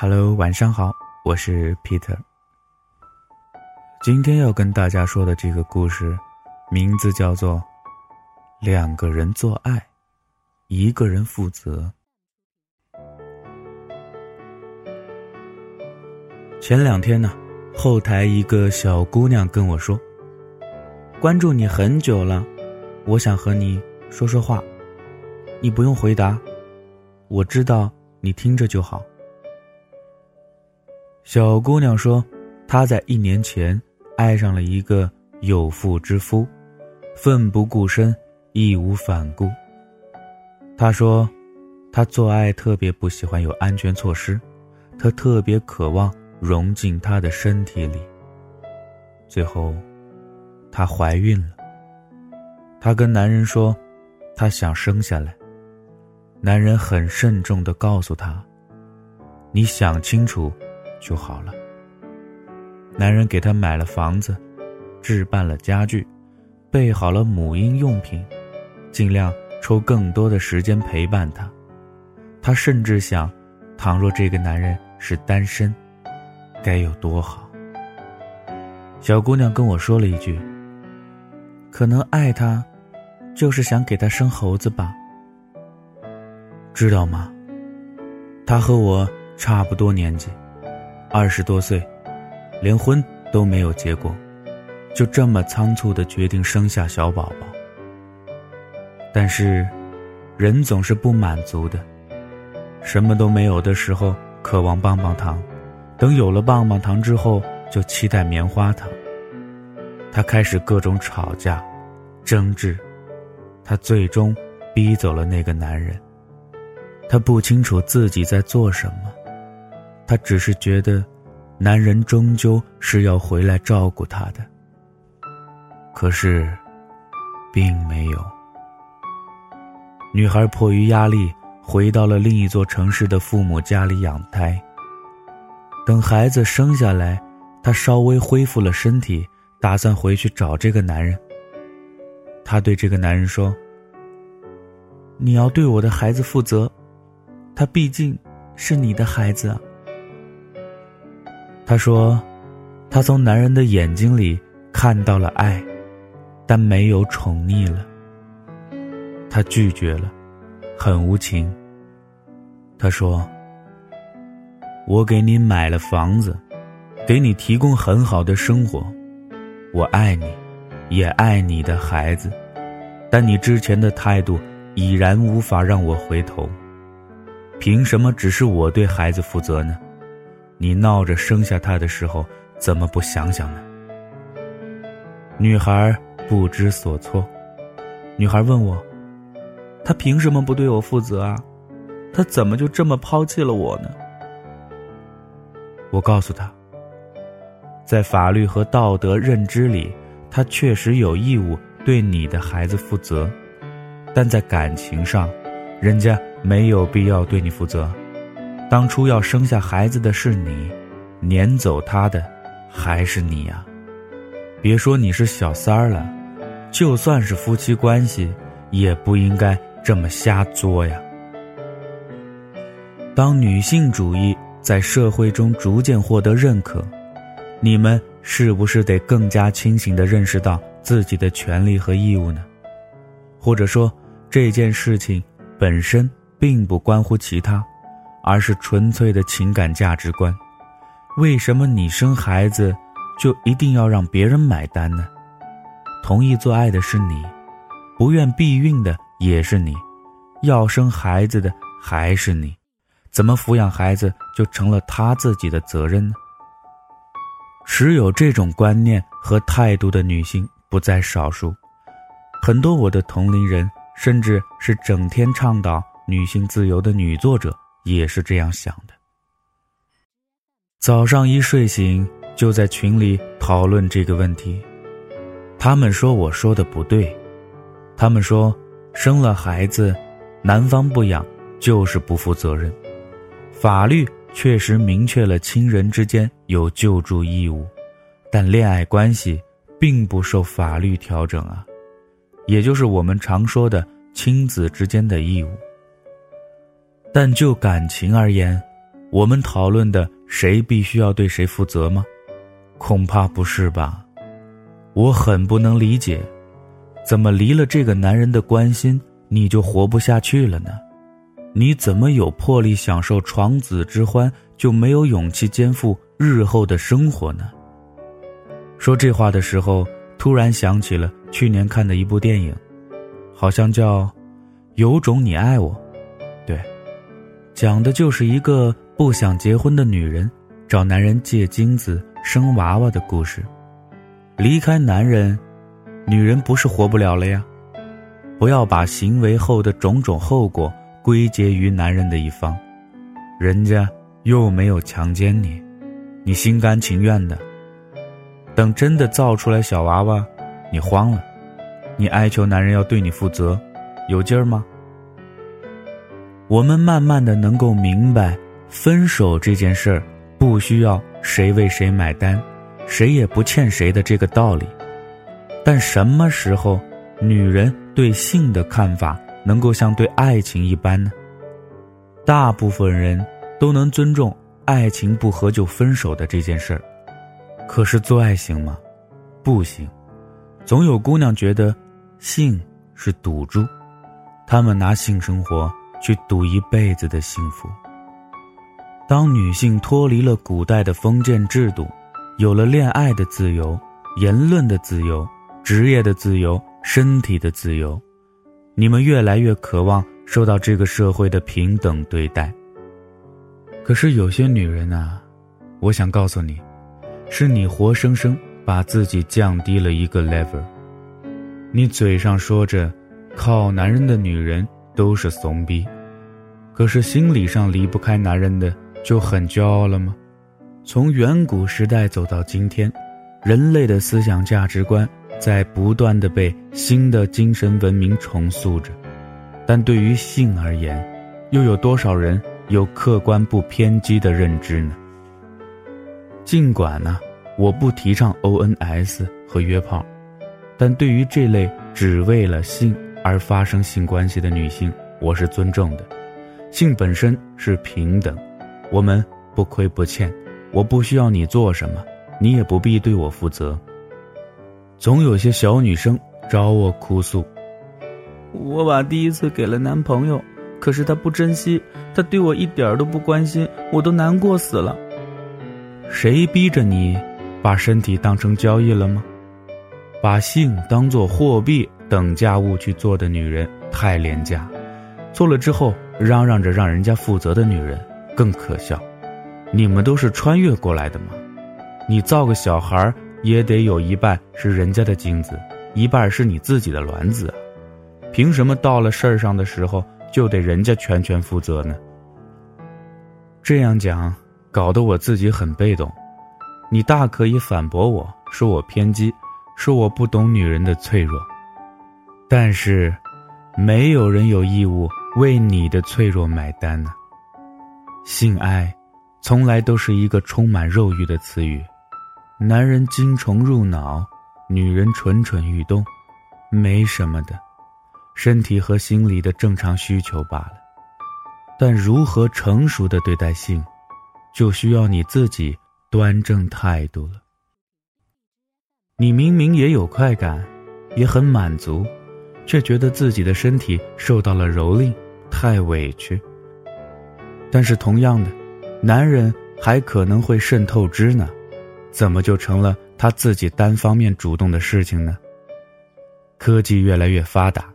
Hello，晚上好，我是 Peter。今天要跟大家说的这个故事，名字叫做《两个人做爱，一个人负责》。前两天呢，后台一个小姑娘跟我说：“关注你很久了，我想和你说说话，你不用回答，我知道你听着就好。”小姑娘说：“她在一年前爱上了一个有妇之夫，奋不顾身，义无反顾。她说，她做爱特别不喜欢有安全措施，她特别渴望融进他的身体里。最后，她怀孕了。她跟男人说，她想生下来。男人很慎重的告诉她：‘你想清楚。’”就好了。男人给她买了房子，置办了家具，备好了母婴用品，尽量抽更多的时间陪伴她。她甚至想，倘若这个男人是单身，该有多好。小姑娘跟我说了一句：“可能爱他，就是想给他生猴子吧。”知道吗？他和我差不多年纪。二十多岁，连婚都没有结过，就这么仓促的决定生下小宝宝。但是，人总是不满足的，什么都没有的时候渴望棒棒糖，等有了棒棒糖之后就期待棉花糖。他开始各种吵架、争执，他最终逼走了那个男人。他不清楚自己在做什么。他只是觉得，男人终究是要回来照顾她的。可是，并没有。女孩迫于压力回到了另一座城市的父母家里养胎。等孩子生下来，她稍微恢复了身体，打算回去找这个男人。她对这个男人说：“你要对我的孩子负责，他毕竟是你的孩子啊。”他说：“他从男人的眼睛里看到了爱，但没有宠溺了。他拒绝了，很无情。他说：‘我给你买了房子，给你提供很好的生活，我爱你，也爱你的孩子，但你之前的态度已然无法让我回头。凭什么只是我对孩子负责呢？’”你闹着生下他的时候，怎么不想想呢？女孩不知所措。女孩问我：“他凭什么不对我负责啊？他怎么就这么抛弃了我呢？”我告诉她：“在法律和道德认知里，他确实有义务对你的孩子负责，但在感情上，人家没有必要对你负责。”当初要生下孩子的是你，撵走他的还是你呀？别说你是小三儿了，就算是夫妻关系，也不应该这么瞎作呀。当女性主义在社会中逐渐获得认可，你们是不是得更加清醒地认识到自己的权利和义务呢？或者说，这件事情本身并不关乎其他？而是纯粹的情感价值观。为什么你生孩子就一定要让别人买单呢？同意做爱的是你，不愿避孕的也是你，要生孩子的还是你？怎么抚养孩子就成了他自己的责任呢？持有这种观念和态度的女性不在少数，很多我的同龄人，甚至是整天倡导女性自由的女作者。也是这样想的。早上一睡醒，就在群里讨论这个问题。他们说我说的不对，他们说生了孩子，男方不养就是不负责任。法律确实明确了亲人之间有救助义务，但恋爱关系并不受法律调整啊，也就是我们常说的亲子之间的义务。但就感情而言，我们讨论的谁必须要对谁负责吗？恐怕不是吧。我很不能理解，怎么离了这个男人的关心，你就活不下去了呢？你怎么有魄力享受床子之欢，就没有勇气肩负日后的生活呢？说这话的时候，突然想起了去年看的一部电影，好像叫《有种你爱我》，讲的就是一个不想结婚的女人找男人借精子生娃娃的故事。离开男人，女人不是活不了了呀。不要把行为后的种种后果归结于男人的一方，人家又没有强奸你，你心甘情愿的。等真的造出来小娃娃，你慌了，你哀求男人要对你负责，有劲儿吗？我们慢慢的能够明白，分手这件事儿不需要谁为谁买单，谁也不欠谁的这个道理。但什么时候，女人对性的看法能够像对爱情一般呢？大部分人都能尊重爱情不合就分手的这件事儿。可是做爱行吗？不行，总有姑娘觉得性是赌注，她们拿性生活去赌一辈子的幸福。当女性脱离了古代的封建制度，有了恋爱的自由、言论的自由、职业的自由、身体的自由，你们越来越渴望受到这个社会的平等对待。可是有些女人啊，我想告诉你。是你活生生把自己降低了一个 level。你嘴上说着，靠男人的女人都是怂逼，可是心理上离不开男人的就很骄傲了吗？从远古时代走到今天，人类的思想价值观在不断的被新的精神文明重塑着，但对于性而言，又有多少人有客观不偏激的认知呢？尽管呢，我不提倡 ONS 和约炮，但对于这类只为了性而发生性关系的女性，我是尊重的。性本身是平等，我们不亏不欠，我不需要你做什么，你也不必对我负责。总有些小女生找我哭诉，我把第一次给了男朋友，可是他不珍惜，他对我一点都不关心，我都难过死了。谁逼着你把身体当成交易了吗？把性当作货币等价物去做的女人太廉价，做了之后嚷嚷着让人家负责的女人更可笑。你们都是穿越过来的吗？你造个小孩也得有一半是人家的精子，一半是你自己的卵子啊！凭什么到了事儿上的时候就得人家全权负责呢？这样讲。搞得我自己很被动，你大可以反驳我说我偏激，说我不懂女人的脆弱，但是，没有人有义务为你的脆弱买单呢。性爱，从来都是一个充满肉欲的词语，男人精虫入脑，女人蠢蠢欲动，没什么的，身体和心理的正常需求罢了。但如何成熟的对待性？就需要你自己端正态度了。你明明也有快感，也很满足，却觉得自己的身体受到了蹂躏，太委屈。但是同样的，男人还可能会渗透支呢，怎么就成了他自己单方面主动的事情呢？科技越来越发达，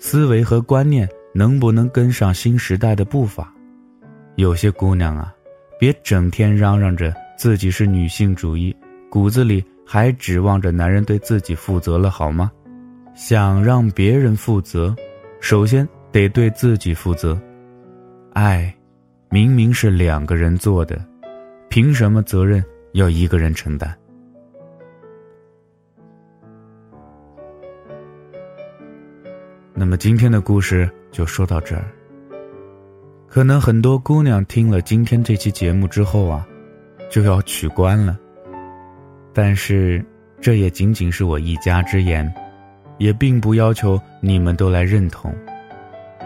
思维和观念能不能跟上新时代的步伐？有些姑娘啊。别整天嚷嚷着自己是女性主义，骨子里还指望着男人对自己负责了，好吗？想让别人负责，首先得对自己负责。爱，明明是两个人做的，凭什么责任要一个人承担？那么今天的故事就说到这儿。可能很多姑娘听了今天这期节目之后啊，就要取关了。但是这也仅仅是我一家之言，也并不要求你们都来认同。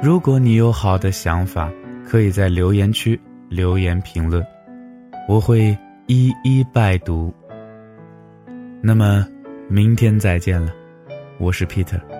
如果你有好的想法，可以在留言区留言评论，我会一一拜读。那么，明天再见了，我是 Peter。